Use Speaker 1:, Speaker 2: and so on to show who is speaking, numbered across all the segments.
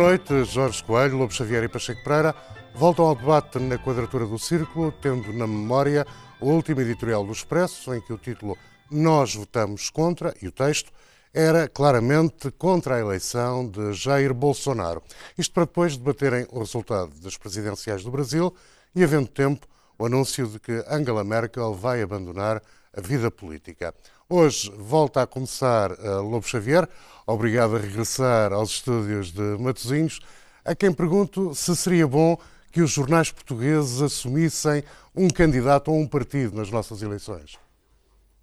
Speaker 1: Noite, Jorge Coelho, Lobo Xavier e Pacheco Pereira. Voltam ao debate na quadratura do círculo, tendo na memória o último editorial do Expresso, em que o título Nós votamos contra e o texto era claramente contra a eleição de Jair Bolsonaro. Isto para depois debaterem o resultado das presidenciais do Brasil e, havendo tempo, o anúncio de que Angela Merkel vai abandonar a vida política. Hoje volta a começar a Lobo Xavier, obrigado a regressar aos estúdios de Matosinhos, a quem pergunto se seria bom que os jornais portugueses assumissem um candidato ou um partido nas nossas eleições.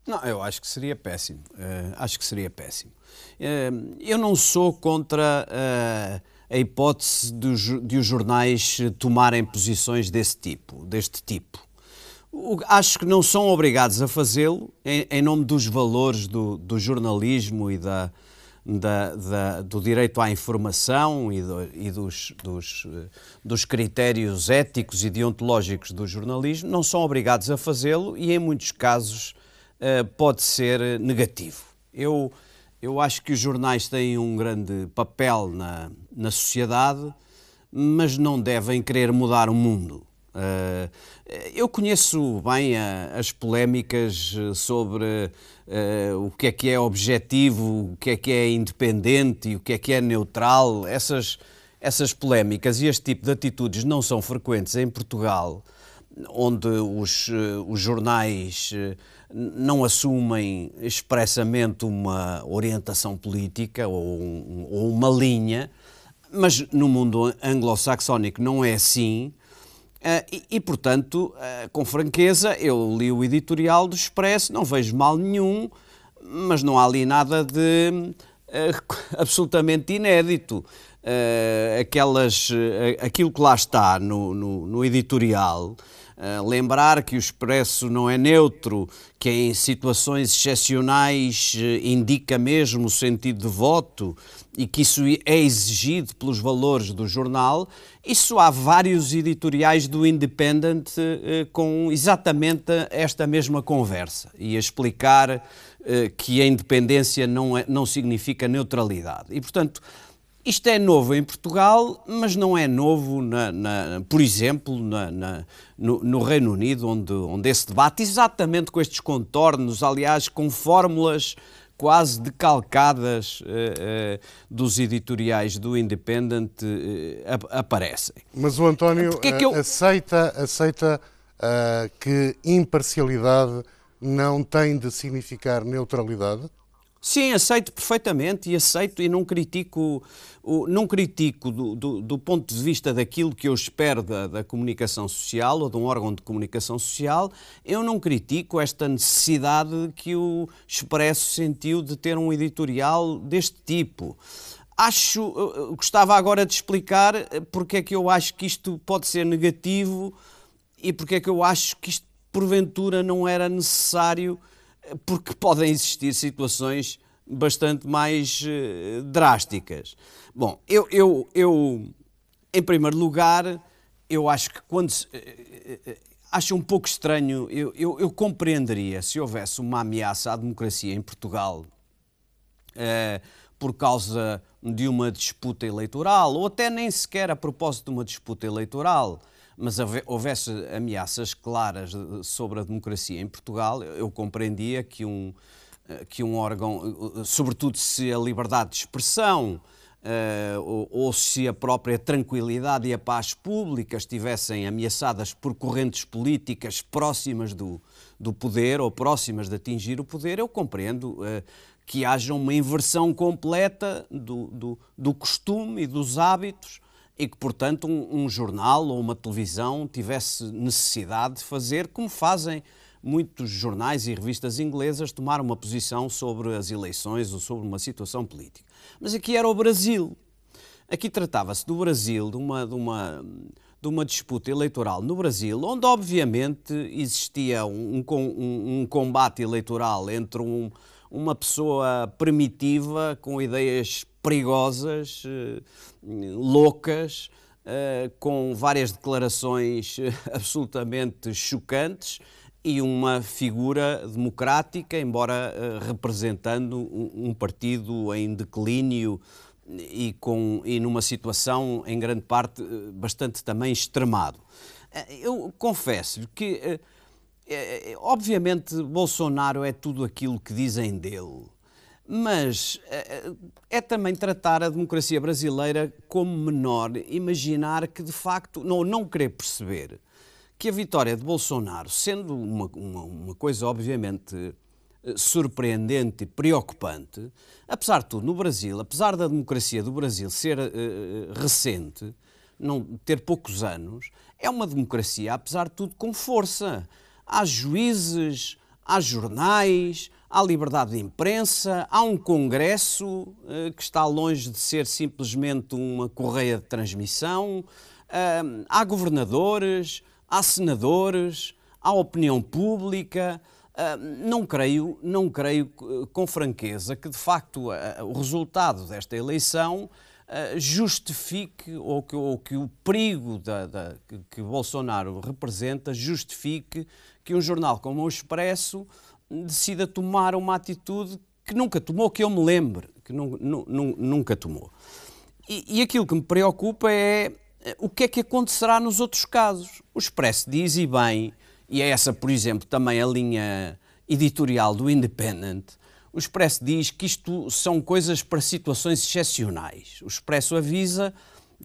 Speaker 2: Não, eu acho que seria péssimo. Uh, acho que seria péssimo. Uh, eu não sou contra uh, a hipótese de, de, os jornais tomarem posições desse tipo, deste tipo acho que não são obrigados a fazê-lo em, em, nome dos valores do, do jornalismo e da, da, da, do direito à informação e, do, e dos, dos, dos, critérios éticos e deontológicos do jornalismo, não são obrigados a fazê-lo e, em muitos casos, uh, pode ser negativo. Eu, eu acho que os jornais têm um grande papel na, na sociedade, mas não devem querer mudar o mundo. Uh, eu conheço bem a, as polémicas sobre uh, o que é que é objetivo, o que é que é independente e o que é que é neutral. Essas, essas polémicas e este tipo de atitudes não são frequentes em Portugal, onde os, os jornais não assumem expressamente uma orientação política ou, um, ou uma linha, mas no mundo anglo-saxónico não é assim. Uh, e, e, portanto, uh, com franqueza, eu li o editorial do Expresso, não vejo mal nenhum, mas não há ali nada de uh, absolutamente inédito. aquelas, aquilo que lá está no, no, no editorial, lembrar que o Expresso não é neutro, que em situações excepcionais indica mesmo o sentido de voto, e que isso é exigido pelos valores do jornal, isso há vários editoriais do Independent eh, com exatamente esta mesma conversa e a explicar eh, que a independência não, é, não significa neutralidade. E, portanto, isto é novo em Portugal, mas não é novo, na, na, por exemplo, na, no, no, Reino Unido, onde, onde esse debate, exatamente com estes contornos, aliás, com fórmulas quase decalcadas uh, uh, dos editoriais do Independent uh, aparecem.
Speaker 1: Mas o António é eu... aceita, aceita que imparcialidade não tem de significar neutralidade?
Speaker 2: Sim, aceito perfeitamente e aceito e não critico, não critico do, do, do ponto de vista daquilo que eu espero da, da, comunicação social ou de um órgão de comunicação social, eu não critico esta necessidade que o Expresso sentiu de ter um editorial deste tipo. Acho, gostava agora de explicar porque é que eu acho que isto pode ser negativo e porque é que eu acho que isto porventura não era necessário porque podem existir situações bastante mais uh, drásticas. Bom, eu, eu, eu, em primeiro lugar, eu acho que quando. Se, uh, uh, acho um pouco estranho, eu, eu, eu, compreenderia se houvesse uma ameaça à democracia em Portugal por causa de uma disputa eleitoral, ou até nem sequer a propósito de uma disputa eleitoral mas houvesse ameaças claras sobre a democracia em Portugal, eu compreendia que um, eh, que um órgão, eh, sobretudo se a liberdade de expressão uh, ou, ou, se a própria tranquilidade e a paz pública estivessem ameaçadas por correntes políticas próximas do, do poder ou próximas de atingir o poder, eu compreendo uh, que haja uma inversão completa do, do, do costume e dos hábitos e que, portanto, um, um, jornal ou uma televisão tivesse necessidade de fazer, como fazem muitos jornais e revistas inglesas, tomar uma posição sobre as eleições ou sobre uma situação política. Mas aqui era o Brasil. Aqui tratava-se do Brasil, de uma, de, uma, de uma disputa eleitoral no Brasil, onde obviamente existia um, um, um combate eleitoral entre um, uma pessoa primitiva com ideias perigosas, eh, loucas, eh, com várias declarações eh, absolutamente chocantes e uma figura democrática, embora representando um partido em declínio e, com, e numa situação, em grande parte, bastante também extremado. Eu confesso que, obviamente, Bolsonaro é tudo aquilo que dizem dele mas eh, é também tratar a democracia brasileira como menor, imaginar que de facto, não, não querer perceber que a vitória de Bolsonaro, sendo uma, uma, uma coisa obviamente eh, surpreendente e preocupante, apesar de tudo, no Brasil, apesar da democracia do Brasil ser uh, recente, não ter poucos anos, é uma democracia, apesar de tudo, com força. Há juízes, há jornais, há liberdade de imprensa, há um Congresso eh, que está longe de ser simplesmente uma correia de transmissão, eh, há governadores, há senadores, há opinião pública. Eh, não creio, não creio com franqueza que de facto o resultado desta eleição justifique ou que, ou que o perigo da, da, que Bolsonaro representa justifique que um jornal como o Expresso decida tomar uma atitude que nunca tomou, que eu me lembre, que nu, nu, nunca tomou. E, e, aquilo que me preocupa é eh, o que é que acontecerá nos outros casos. O Expresso diz, e bem, e é essa, por exemplo, também a linha editorial do Independent, o Expresso diz que isto são coisas para situações excepcionais. O Expresso avisa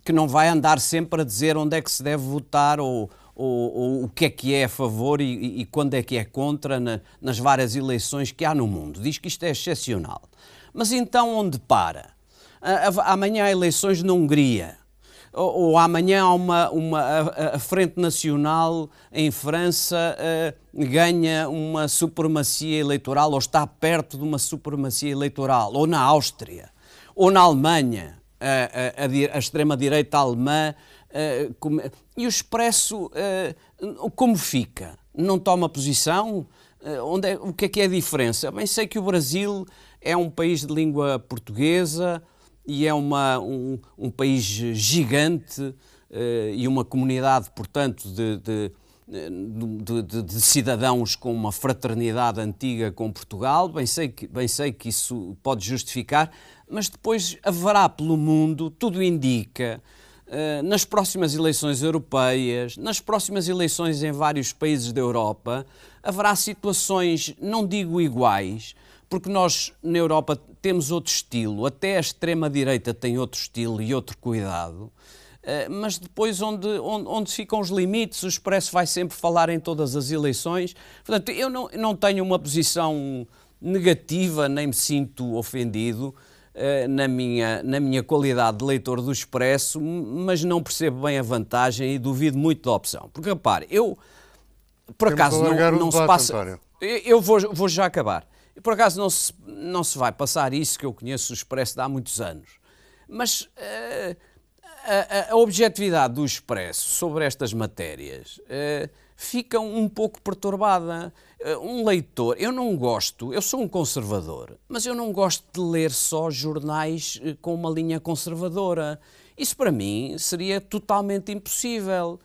Speaker 2: que não vai andar sempre a dizer onde é que se deve votar ou, ou, ou, o que é que é a favor e, e quando é que é contra na, nas várias eleições que há no mundo. Diz que isto é excepcional. Mas então onde para? Amanhã há eleições na Hungria. Ou, ou amanhã há uma, uma, a, a, Frente Nacional em França uh, ganha uma supremacia eleitoral ou está perto de uma supremacia eleitoral. Ou na Áustria. Ou na Alemanha. A, a, a extrema-direita alemã Uh, como, e o Expresso, uh, como fica? Não toma posição? Onde é, o que é que é a diferença? Bem, sei que o Brasil é um país de língua portuguesa e é uma, um, um país gigante e uma comunidade, portanto, de, de de, de, de, cidadãos com uma fraternidade antiga com Portugal, bem sei, que, bem sei que isso pode justificar, mas depois haverá pelo mundo, tudo indica, eh, nas próximas eleições europeias, nas próximas eleições em vários países da Europa, haverá situações, não digo iguais, porque nós na Europa temos outro estilo, até a extrema-direita tem outro estilo e outro cuidado, eh, mas depois onde, onde, onde, ficam os limites, o Expresso vai sempre falar em todas as eleições. Portanto, eu não, não tenho uma posição negativa, nem me sinto ofendido. Eh, na minha, na minha qualidade de leitor do Expresso, mas não percebo bem a vantagem e duvido muito da opção. Porque repare, eu por Temos acaso não, não se passa. António. Eu vou, vou já acabar. Por acaso não se, não se vai passar isso que eu conheço o Expresso há muitos anos. Mas uh, a, a, objetividade do Expresso sobre estas matérias uh, fica um pouco perturbada. Eh, um leitor, eu não gosto, eu sou um conservador, mas eu não gosto de ler só jornais com uma linha conservadora. Isso para mim seria totalmente impossível.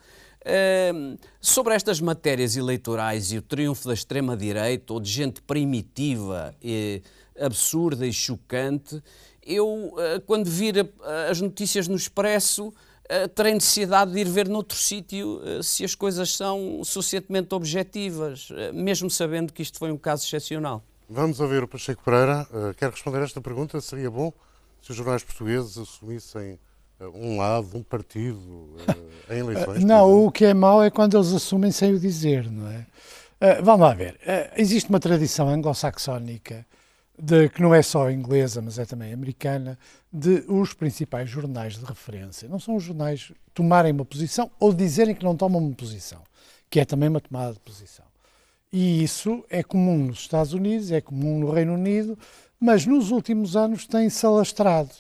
Speaker 2: Sobre estas matérias eleitorais e o triunfo da extrema-direita ou de gente primitiva, e absurda e chocante, eu, uh, quando vir as notícias no Expresso, uh, terei necessidade de ir ver noutro sítio se as coisas são suficientemente objetivas, mesmo sabendo que isto foi um caso excepcional.
Speaker 1: Vamos ouvir o Pacheco Pereira. quer responder a esta pergunta? Seria bom se os jornais portugueses assumissem um lado, um partido em eleições?
Speaker 3: não, o que é mau é quando eles assumem sem o dizer, não é? vamos lá ver. existe uma tradição anglo-saxónica que não é só inglesa, mas é também americana, de os principais jornais de referência. Não são os jornais tomarem uma posição ou dizerem que não tomam uma posição, que é também uma tomada de posição. E isso é comum nos Estados Unidos, é comum no Reino Unido, mas nos últimos anos tem-se alastrado.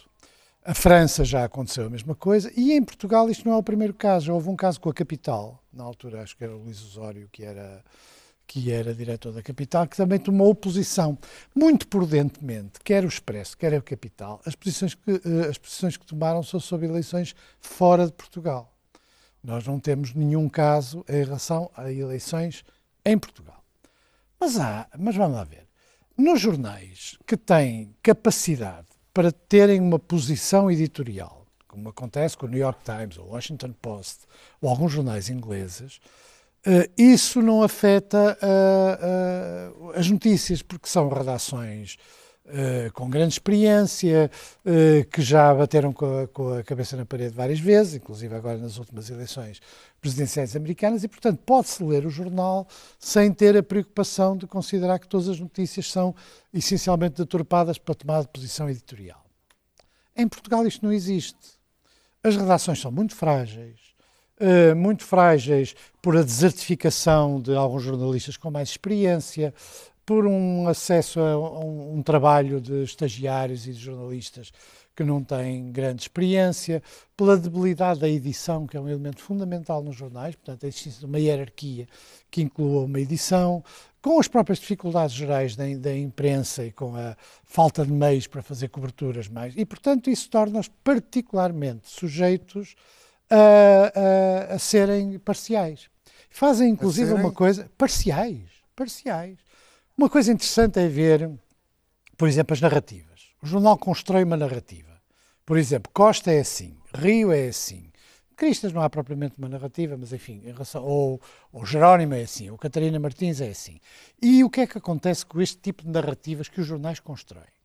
Speaker 3: A França já aconteceu a mesma coisa e em Portugal isto não é o primeiro caso. Houve um caso com a Capital, na altura acho que era o Luís Osório, que era que era diretor da Capital, que também tomou posição, muito prudentemente, quer o Expresso, quer a Capital, as posições que, eh, as posições que tomaram são sobre eleições fora de Portugal. Nós não temos nenhum caso em relação a eleições em Portugal. Mas há, mas vamos lá ver, nos jornais que têm capacidade para terem uma posição editorial, como acontece com o New York Times, o Washington Post ou alguns jornais ingleses, uh, isso não afeta uh, as notícias, porque são redações Uh, com grande experiência, uh, que já bateram com a, com a, cabeça na parede várias vezes, inclusive agora nas últimas eleições presidenciais americanas, e, portanto, pode-se ler o jornal sem ter a preocupação de considerar que todas as notícias são essencialmente deturpadas para tomar de posição editorial. Em Portugal isto não existe. As redações são muito frágeis, uh, muito frágeis por a desertificação de alguns jornalistas com mais experiência, por um acesso a um, um, trabalho de estagiários e de jornalistas que não têm grande experiência, pela debilidade da edição, que é um elemento fundamental nos jornais, portanto, a existência de uma hierarquia que inclua uma edição, com as próprias dificuldades gerais da, da imprensa e com a falta de meios para fazer coberturas mais. E, portanto, isso torna-os particularmente sujeitos a, a, a serem parciais. Fazem, inclusive, serem... uma coisa. parciais. Parciais uma coisa interessante é ver, por exemplo, as narrativas. O jornal constrói uma narrativa. Por exemplo, Costa é assim, Rio é assim. Cristas não há propriamente uma narrativa, mas enfim, relação, ou, ou Jerónimo é assim, ou Catarina Martins é assim. E o que é que acontece com este tipo de narrativas que os jornais constroem?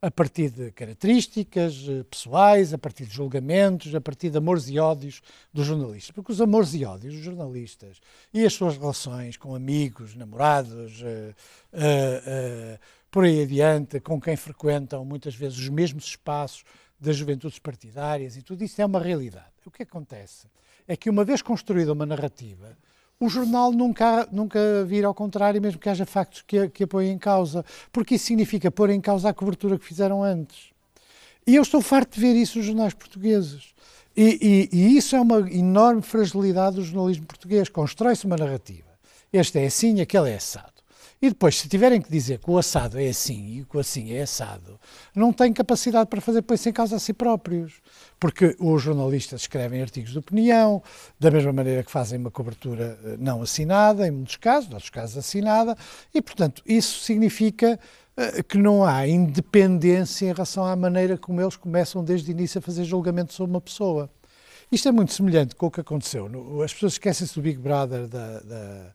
Speaker 3: A partir de características eh, pessoais, a partir de julgamentos, a partir de amores e ódios dos jornalistas. Porque os amores e ódios dos jornalistas e as suas relações com amigos, namorados, uh, uh, por aí adiante, com quem frequentam muitas vezes os mesmos espaços das juventudes partidárias e tudo isso é uma realidade. O que acontece é que, uma vez construída uma narrativa, o jornal nunca, nunca vira ao contrário, mesmo que haja factos que, que apoiem em causa, porque isso significa pôr em causa a cobertura que fizeram antes. E eu estou farto de ver isso nos jornais portugueses. E, e, e isso é uma enorme fragilidade do jornalismo português. Constrói-se uma narrativa. Este é assim, aquele é assado. E depois, se tiverem que dizer que o assado é assim e que o assim é assado, não têm capacidade para fazer pôr-se em causa a si próprios. Porque os jornalistas escrevem artigos de opinião, da mesma maneira que fazem uma cobertura eh, não assinada, em muitos casos, em outros casos assinada, e, portanto, isso significa eh, que não há independência em relação à maneira como eles começam desde o início a fazer julgamento sobre uma pessoa. Isto é muito semelhante com o que aconteceu. As pessoas esquecem-se do Big Brother da, da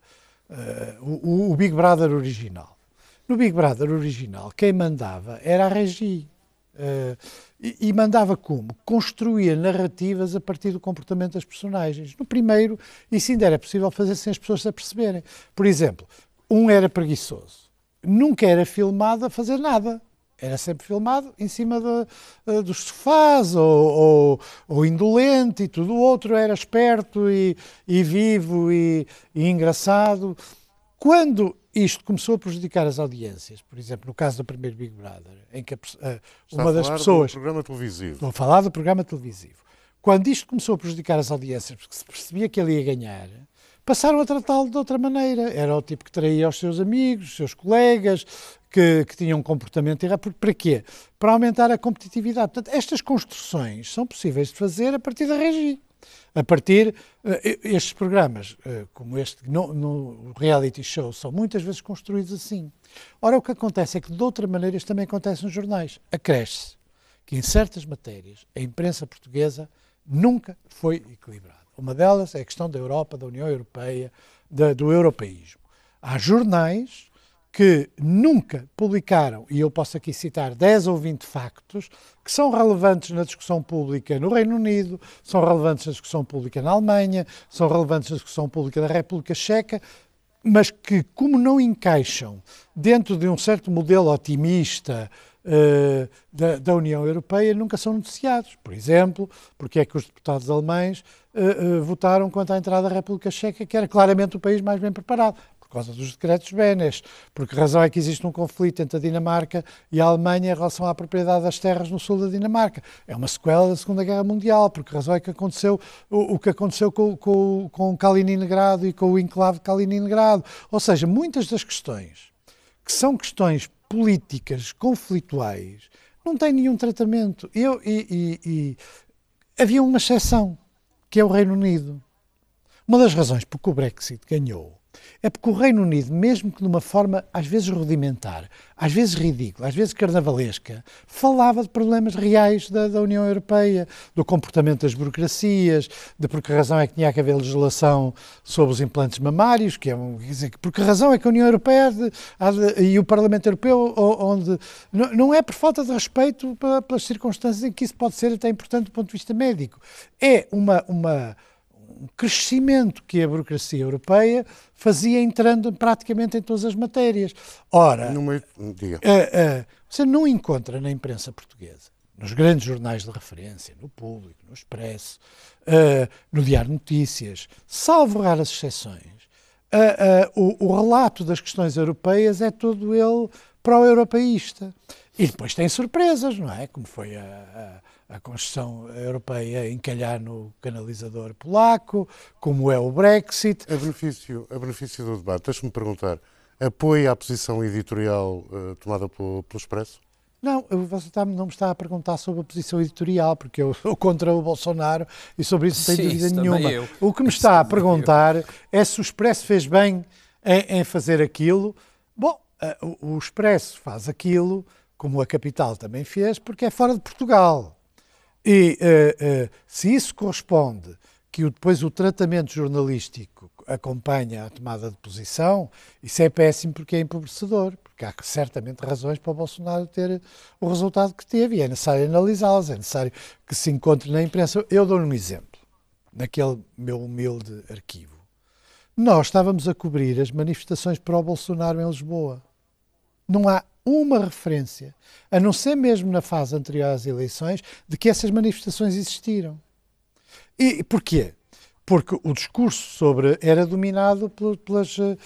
Speaker 3: o, o, Big Brother original. No Big Brother original, quem mandava era a Regi. Uh, e, e, mandava como? Construía narrativas a partir do comportamento das personagens. No primeiro, isso ainda era possível fazer sem as pessoas se aperceberem. Por exemplo, um era preguiçoso. Nunca era filmado a fazer nada era sempre filmado em cima de, uh, dos sofás ou, ou, ou, indolente e tudo. O outro era esperto e, e vivo e, e, engraçado. Quando isto começou a prejudicar as audiências, por exemplo, no caso do primeiro Big Brother, em que uh, uma das pessoas.
Speaker 1: Do programa televisivo.
Speaker 3: Vou falar do programa televisivo. Quando isto começou a prejudicar as audiências, porque se percebia que ele ia ganhar, passaram a tratá-lo de outra maneira. Era o tipo que traía aos seus amigos, os seus colegas, que, que tinham um comportamento errado. Para quê? Para aumentar a competitividade. Portanto, estas construções são possíveis de fazer a partir da regi. A partir, uh, estes programas, uh, como este no, no, reality show, são muitas vezes construídos assim. Ora, o que acontece é que, de outra maneira, isto também acontece nos jornais. Acresce que, em certas matérias, a imprensa portuguesa nunca foi equilibrada. Uma delas é a questão da Europa, da União Europeia, da, do europeísmo. Há jornais que nunca publicaram, e eu posso aqui citar 10 ou 20 factos, que são relevantes na discussão pública no Reino Unido, são relevantes na discussão pública na Alemanha, são relevantes na discussão pública da República Checa, mas que, como não encaixam dentro de um certo modelo otimista uh, da, da, União Europeia, nunca são noticiados. Por exemplo, porque é que os deputados alemães votaram contra a entrada da República Checa, que era claramente o país mais bem preparado por causa dos decretos Benes, porque razão é que existe um conflito entre a Dinamarca e a Alemanha em relação à propriedade das terras no sul da Dinamarca. É uma sequela da Segunda Guerra Mundial, porque razão é que aconteceu o, o que aconteceu com, com, com Kaliningrado e com o enclave de Kaliningrado. Ou seja, muitas das questões que são questões políticas conflituais não têm nenhum tratamento. Eu, e, e, e havia uma exceção, que é o Reino Unido. Uma das razões por que o Brexit ganhou é porque o Reino Unido, mesmo que de uma forma às vezes rudimentar, às vezes ridícula, às vezes carnavalesca, falava de problemas reais da, da, União Europeia, do comportamento das burocracias, de por que razão é que tinha que haver legislação sobre os implantes mamários, que é um, quer dizer, por que razão é que a União Europeia de, de, e o Parlamento Europeu, onde não, não é por falta de respeito pelas circunstâncias em que isso pode ser até importante do ponto de vista médico, é uma, uma um crescimento que a burocracia europeia fazia entrando praticamente em todas as matérias. Ora, meio... uh, uh, você não encontra na imprensa portuguesa, nos grandes jornais de referência, no Público, no Expresso, uh, no Diário Notícias, salvo raras exceções, o, o relato das questões europeias é todo ele pró-europeísta. E depois tem surpresas, não é? Como foi a, a, a Constituição Europeia encalhar no canalizador polaco, como é o Brexit.
Speaker 1: A benefício, a benefício do debate, deixe-me perguntar, apoia a posição editorial uh, tomada pelo, pelo Expresso?
Speaker 3: Não, você está, não me está a perguntar sobre a posição editorial, porque eu sou contra o Bolsonaro e sobre isso não tenho dúvida nenhuma. Eu. O que me está a perguntar eu. é se o Expresso fez bem em, em fazer aquilo. Bom, uh, o, o Expresso faz aquilo como a capital também fez, porque é fora de Portugal. E uh, uh, se isso corresponde que depois o tratamento jornalístico acompanha a tomada de posição, isso é péssimo porque é empobrecedor, porque há certamente razões para o Bolsonaro ter o resultado que teve e é necessário analisá-las, é necessário que se encontre na imprensa. Eu dou-lhe um exemplo, naquele meu humilde arquivo. Nós estávamos a cobrir as manifestações para o Bolsonaro em Lisboa. Não há uma referência, a não ser mesmo na fase anterior às eleições, de que essas manifestações existiram. E porquê? Porque o discurso sobre era dominado pelas, uh,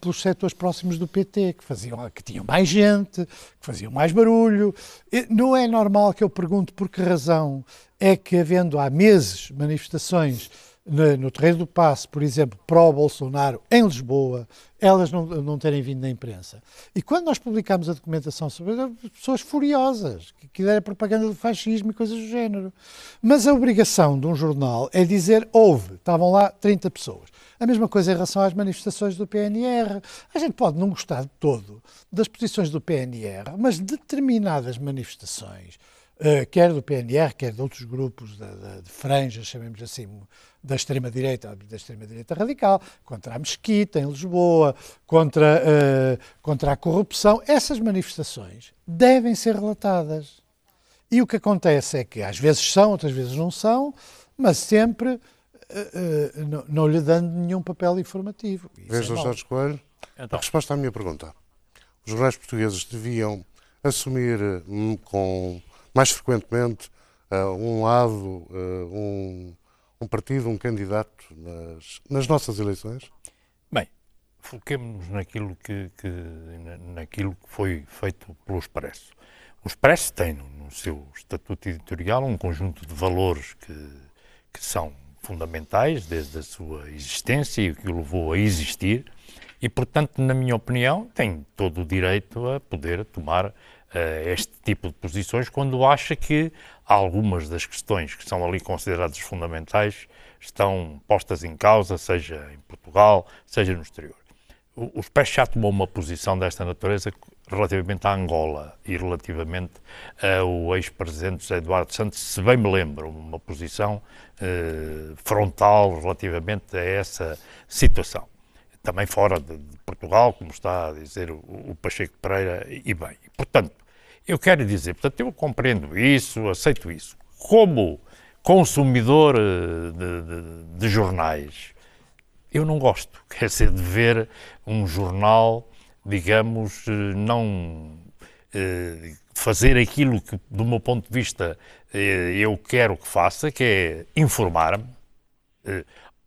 Speaker 3: pelos setores próximos do PT, que faziam, que tinham mais gente, que faziam mais barulho. E não é normal que eu pergunte por que razão é que, havendo há meses manifestações no, no terreno do passe, por exemplo, pró-Bolsonaro, em Lisboa, elas não, não terem vindo na imprensa. E quando nós publicámos a documentação sobre pessoas furiosas, que, que era propaganda do fascismo e coisas do género. Mas a obrigação de um jornal é dizer houve, estavam lá 30 pessoas. A mesma coisa em relação às manifestações do PNR. A gente pode não gostar de todo das posições do PNR, mas determinadas manifestações, uh, quer do PNR, quer de outros grupos de, de, de franjas, chamemos assim, da extrema-direita, da extrema-direita radical, contra a mesquita em Lisboa, contra, uh, contra a corrupção. Essas manifestações devem ser relatadas. E o que acontece é que às vezes são, outras vezes não são, mas sempre uh, uh, não, não, lhe dando nenhum papel informativo.
Speaker 1: Veja, é Jorge Coelho, então. a resposta à minha pergunta. Os jornais portugueses deviam assumir hum, com mais frequentemente um lado, um um partido, um candidato nas, nas nossas eleições?
Speaker 4: Bem, foquemos-nos naquilo que, que, naquilo que foi feito pelo Expresso. O Expresso tem no seu estatuto editorial um conjunto de valores que, que são fundamentais desde a sua existência e o que o levou a existir e, portanto, na minha opinião, tem todo o direito a poder tomar uh, este tipo de posições quando acha que algumas das questões que são ali consideradas fundamentais estão postas em causa, seja em Portugal, seja no exterior. O, o SPES já tomou uma posição desta natureza relativamente à Angola e relativamente ao ex-presidente José Eduardo Santos, se bem me lembro, uma posição eh, frontal relativamente a essa situação. Também fora de, de, Portugal, como está a dizer o, o Pacheco Pereira, e bem. Portanto, eu quero dizer, portanto, eu compreendo isso, aceito isso. Como consumidor eh, de, de, de jornais, eu não gosto, quer dizer, de ver um jornal, digamos, eh, não eh, fazer aquilo que, do meu ponto de vista, eu quero que faça, que é informar-me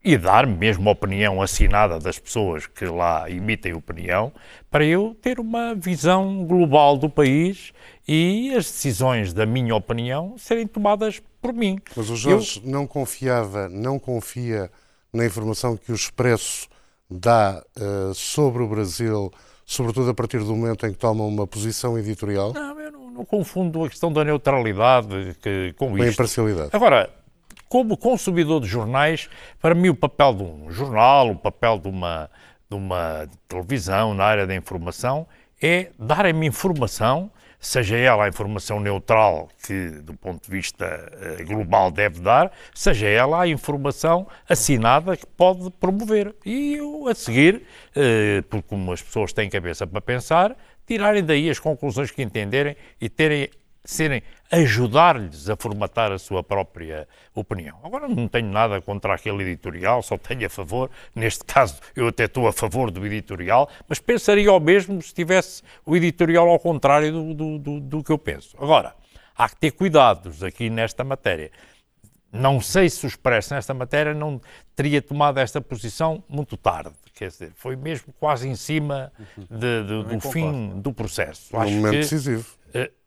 Speaker 4: e dar mesmo a opinião assinada das pessoas que lá emitem opinião, para eu ter uma visão global do país e as decisões da minha opinião serem tomadas por mim.
Speaker 1: Mas o Jorge eu... não confiava, não confia na informação que o Expresso dá uh, sobre o Brasil, sobretudo a partir do momento em que toma uma posição editorial?
Speaker 4: Não, eu não, não confundo a questão da neutralidade que, com, com isto.
Speaker 1: a imparcialidade.
Speaker 4: Agora, como consumidor de jornais, para mim o papel de um jornal, o papel de uma, de uma televisão, na área da informação, é darem-me informação, seja ela a informação neutral que, do ponto de vista uh, global, deve dar, seja ela a informação assinada que pode promover. E eu, a seguir, uh, porque como as pessoas têm cabeça para pensar, tirarem daí as conclusões que entenderem e terem serem ajudar-lhes a formatar a sua própria opinião. Agora não tenho nada contra aquele editorial, só tenho a favor, neste caso eu até estou a favor do editorial, mas pensaria o mesmo se tivesse o editorial ao contrário do, do, do, do que eu penso. Agora, há que ter cuidados aqui nesta matéria. Não sei se o Expresso nesta matéria não teria tomado esta posição muito tarde. Quer dizer, foi mesmo quase em cima de, de, do fim do processo.
Speaker 1: Acho momento que, decisivo. Uh,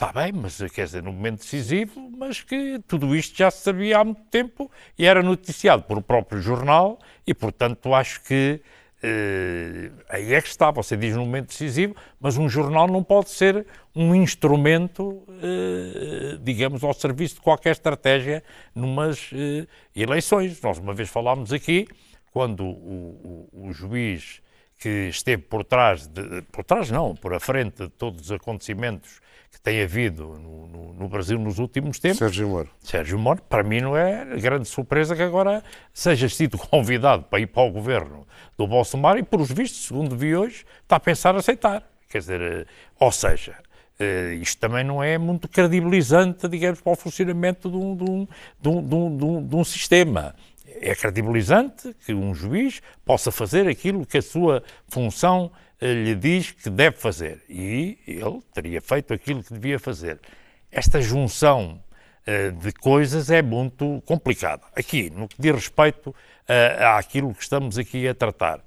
Speaker 4: Está bem, mas quer dizer, no momento decisivo, mas que tudo isto já se sabia há muito tempo e era noticiado por o próprio jornal e, portanto, acho que eh, aí é que está. Você diz no momento decisivo, mas um jornal não pode ser um instrumento, eh, digamos, ao serviço de qualquer estratégia numas eh, eleições. Nós uma vez falámos aqui, quando o, o, o juiz que esteve por trás, de, por trás não, por a frente de todos os acontecimentos que tem havido no, no, no, Brasil nos últimos tempos.
Speaker 1: Sérgio Moro.
Speaker 4: Sérgio Moro, para mim não é grande surpresa que agora seja sido convidado para ir para o governo do Bolsonaro e, por os vistos, segundo vi hoje, está a pensar aceitar. Quer dizer, eh, ou seja, eh, isto também não é muito credibilizante, digamos, para o funcionamento de um, de um, de um, de um, de um sistema é credibilizante que um juiz possa fazer aquilo que a sua função lhe diz que deve fazer. E ele teria feito aquilo que devia fazer. Esta junção uh, de coisas é muito complicada. Aqui, no que diz respeito uh, àquilo que estamos aqui a tratar,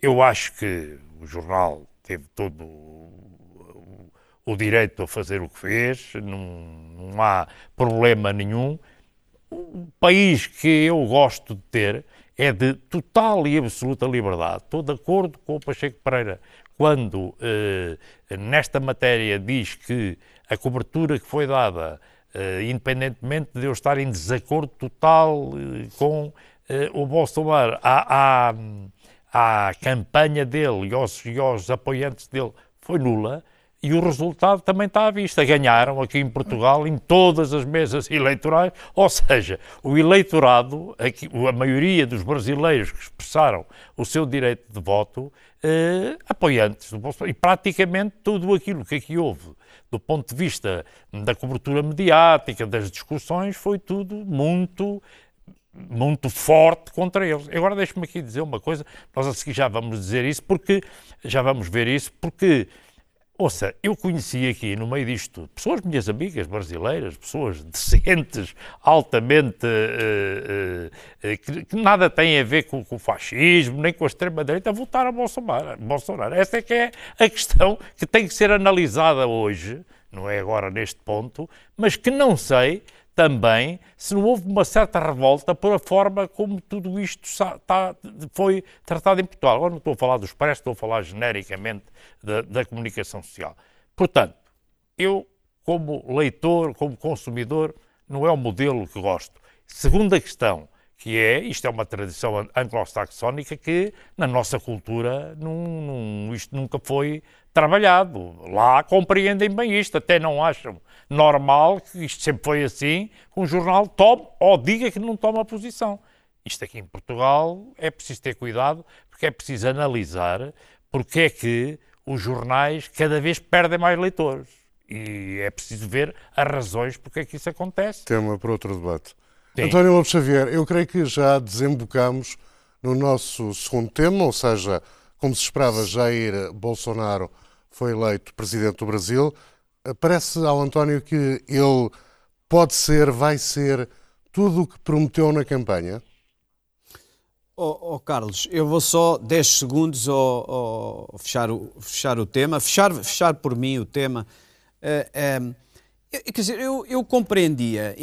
Speaker 4: eu acho que o jornal teve todo o, direito a fazer o que fez, não, não há problema nenhum. O país que eu gosto de ter é de total e absoluta liberdade. Estou de acordo com o Pacheco Pereira quando, eh, nesta matéria, diz que a cobertura que foi dada, eh, independentemente de eu estar em desacordo total eh, com eh, o Bolsonaro, à, à, à campanha dele e aos, e aos apoiantes dele, foi nula e o resultado também está à vista. Ganharam aqui em Portugal em todas as mesas eleitorais, ou seja, o eleitorado, a maioria dos brasileiros que expressaram o seu direito de voto, eh, apoiantes do Bolsonaro. E praticamente tudo aquilo que aqui houve, do ponto de vista da cobertura mediática, das discussões, foi tudo muito muito forte contra eles. Agora deixe-me aqui dizer uma coisa, nós a seguir já vamos dizer isso, porque já vamos ver isso, porque Ouça, eu conheci aqui, no meio disto pessoas minhas amigas brasileiras, pessoas decentes, altamente. Uh, uh, que, que, nada têm a ver com, com o fascismo, nem com a extrema-direita, votaram a Bolsonaro, Bolsonaro. Essa é que é a questão que tem que ser analisada hoje, não é agora neste ponto, mas que não sei também se não houve uma certa revolta por a forma como tudo isto está, foi tratado em Portugal. Agora não estou a falar dos Expresso, estou a falar genericamente da, da comunicação social. Portanto, eu, como leitor, como consumidor, não é o modelo que gosto. Segunda questão, que é, isto é uma tradição anglo-saxónica que na nossa cultura não, não, isto nunca foi trabalhado. Lá compreendem bem isto, até não acham normal que isto sempre foi assim, que um jornal tome ou diga que não toma posição. Isto aqui em Portugal é preciso ter cuidado, porque é preciso analisar porque é que os jornais cada vez perdem mais leitores. E é preciso ver as razões porque é que isso acontece.
Speaker 1: Tema para outro debate. Sim. António Lopes Xavier, eu creio que já desembocamos no nosso segundo tema, ou seja, como se esperava, Jair Bolsonaro foi eleito presidente do Brasil. Parece ao António que ele pode ser, vai ser tudo o que prometeu na campanha?
Speaker 2: Oh, oh, Carlos, eu vou só 10 segundos oh, oh, fechar, o, fechar o tema, fechar, fechar por mim o tema. Uh, quer dizer, eu, eu compreendia.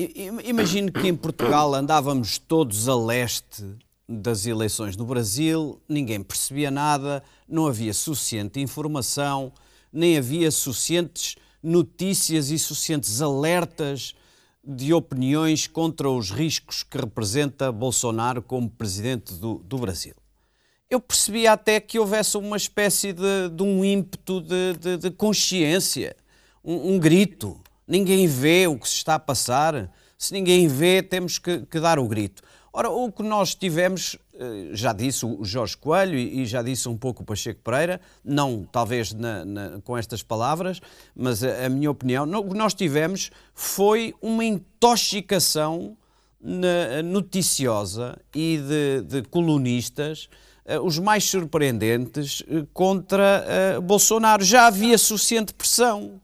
Speaker 2: Imagino que em Portugal andávamos todos a leste das eleições no Brasil, ninguém percebia nada, não havia suficiente informação, nem havia suficientes notícias e suficientes alertas de opiniões contra os riscos que representa Bolsonaro como presidente do, do Brasil. eu percebia até que houvesse uma espécie de, de um ímpeto de, de, de consciência, um, um, grito. Ninguém vê o que se está a passar. Se ninguém vê, temos que, que dar o grito. Ora, o que nós tivemos, eh, já disse o Jorge Coelho e já disse um pouco o Pacheco Pereira, não talvez na, na, com estas palavras, mas a, a, minha opinião, o que nós tivemos foi uma intoxicação noticiosa e de, de colunistas eh, os mais surpreendentes eh, contra Bolsonaro. Já havia suficiente pressão,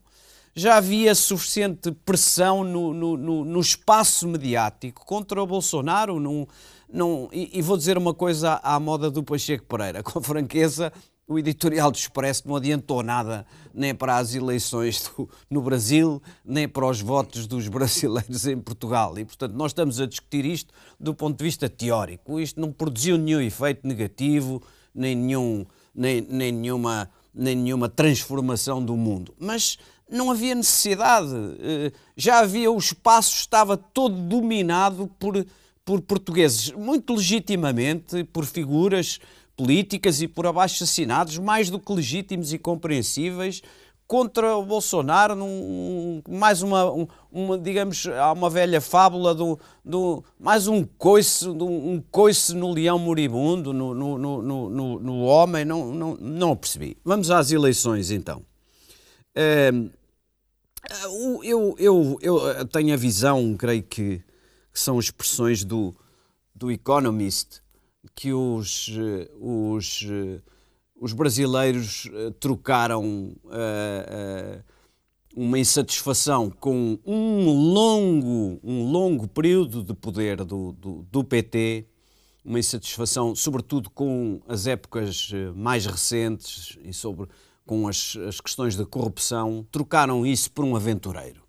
Speaker 2: já havia suficiente pressão no, no, no, no espaço mediático contra o Bolsonaro. Num, num, e, e, vou dizer uma coisa à, moda do Pacheco Pereira, com franqueza, o editorial do Expresso não adiantou nada nem para as eleições do, no Brasil, nem para os votos dos brasileiros em Portugal. E, portanto, nós estamos a discutir isto do ponto de vista teórico. Isto não produziu nenhum efeito negativo, nem, nenhum, nem, nem, nenhuma, nem nenhuma transformação do mundo. Mas não havia necessidade. Eh, já havia, o espaço estava todo dominado por, por portugueses, muito legitimamente, por figuras políticas e por abaixo assinados, mais do que legítimos e compreensíveis, contra o Bolsonaro, num, mais uma, um, uma, digamos, há uma velha fábula do, do mais um coice, um coice no leão moribundo, no, no, no, no, no homem, não, não, não percebi. Vamos às eleições então. Ehm, eu, eu, eu tenho a visão, creio que, são expressões do, do Economist, que os, eh, os, eh, os brasileiros eh, trocaram uma insatisfação com um longo, um longo período de poder do, do, do, PT, uma insatisfação, sobretudo com as épocas mais recentes e sobre, com as, as questões da corrupção, trocaram isso por um aventureiro.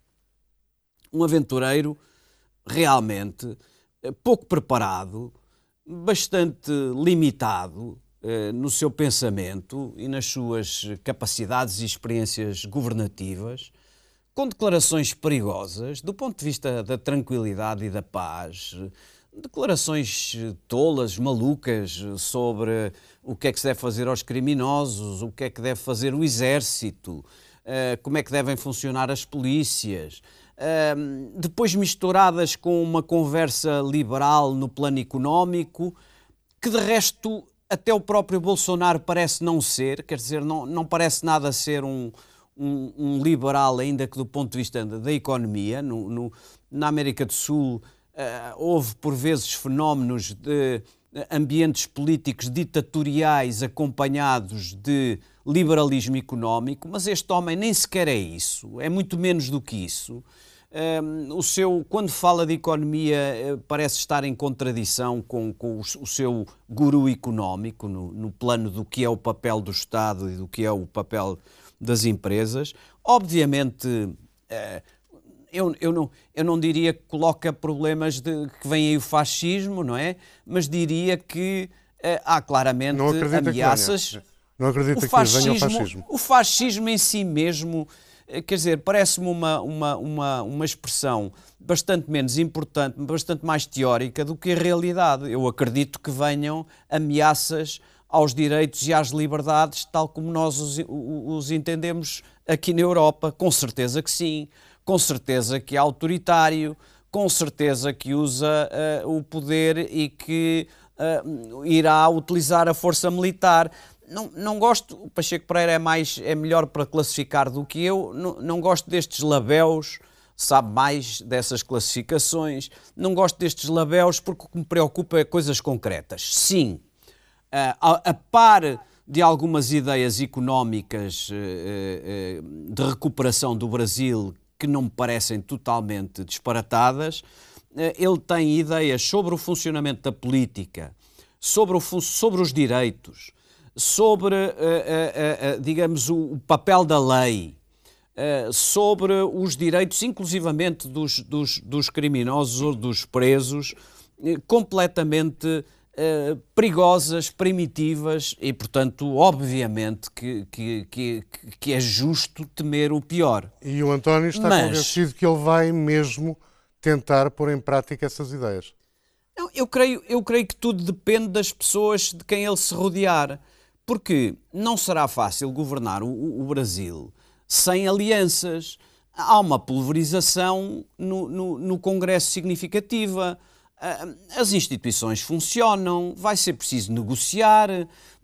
Speaker 2: Um aventureiro realmente pouco preparado, bastante limitado eh, no seu pensamento e nas suas capacidades e experiências governativas, com declarações perigosas do ponto de vista da tranquilidade e da paz, declarações tolas, malucas sobre o que é que se deve fazer aos criminosos, o que é que deve fazer o exército, eh, como é que devem funcionar as polícias depois misturadas com uma conversa liberal no plano económico, que de resto até o próprio Bolsonaro parece não ser, quer dizer, não, não parece nada ser um, um, um liberal, ainda que do ponto de vista da economia. No, no, na América do Sul houve por vezes fenómenos de ambientes políticos ditatoriais acompanhados de liberalismo económico, mas este homem nem sequer é isso, é muito menos do que isso. Um, o seu, quando fala de economia, eh, parece estar em contradição com, com o, o, seu guru económico, no, no, plano do que é o papel do Estado e do que é o papel das empresas. Obviamente, uh, eu, eu, não, eu não diria que coloca problemas de que vem aí o fascismo, não é? Mas diria que uh, há claramente ameaças.
Speaker 1: Não acredito que venha o fascismo.
Speaker 2: O fascismo em si mesmo eh, quer dizer, parece-me uma, uma, uma, uma expressão bastante menos importante, bastante mais teórica do que a realidade. Eu acredito que venham ameaças aos direitos e às liberdades, tal como nós os, os entendemos aqui na Europa. Com certeza que sim, com certeza que é autoritário, com certeza que usa uh, o poder e que uh, irá utilizar a força militar não, não gosto, o Pacheco Pereira é, mais, é melhor para classificar do que eu, não, não gosto destes labéus, sabe mais dessas classificações, não gosto destes labéus porque o que me preocupa é coisas concretas. Sim, a, a par de algumas ideias económicas eh, eh, de recuperação do Brasil que não me parecem totalmente disparatadas, eh, ele tem ideias sobre o funcionamento da política, sobre, o, sobre os direitos, sobre, uh, uh, digamos, o, papel da lei, sobre os direitos, inclusivamente dos, dos, dos criminosos ou dos presos, completamente perigosas, primitivas e, portanto, obviamente que, que, que, que, é justo temer o pior.
Speaker 1: E o António está Mas... convencido que ele vai mesmo tentar pôr em prática essas ideias.
Speaker 2: Não, eu, creio, eu creio que tudo depende das pessoas de quem ele se rodear, porque não será fácil governar o, o Brasil sem alianças. Há uma pulverização no, no, no Congresso significativa. Ah, as instituições funcionam, vai ser preciso negociar,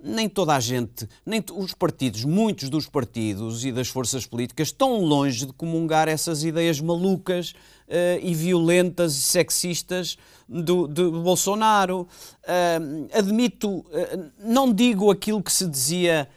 Speaker 2: nem toda a gente, nem os partidos, muitos dos partidos e das forças políticas estão longe de comungar essas ideias malucas uh, e violentas e sexistas do, de Bolsonaro. Uh, admito, uh, não digo aquilo que se dizia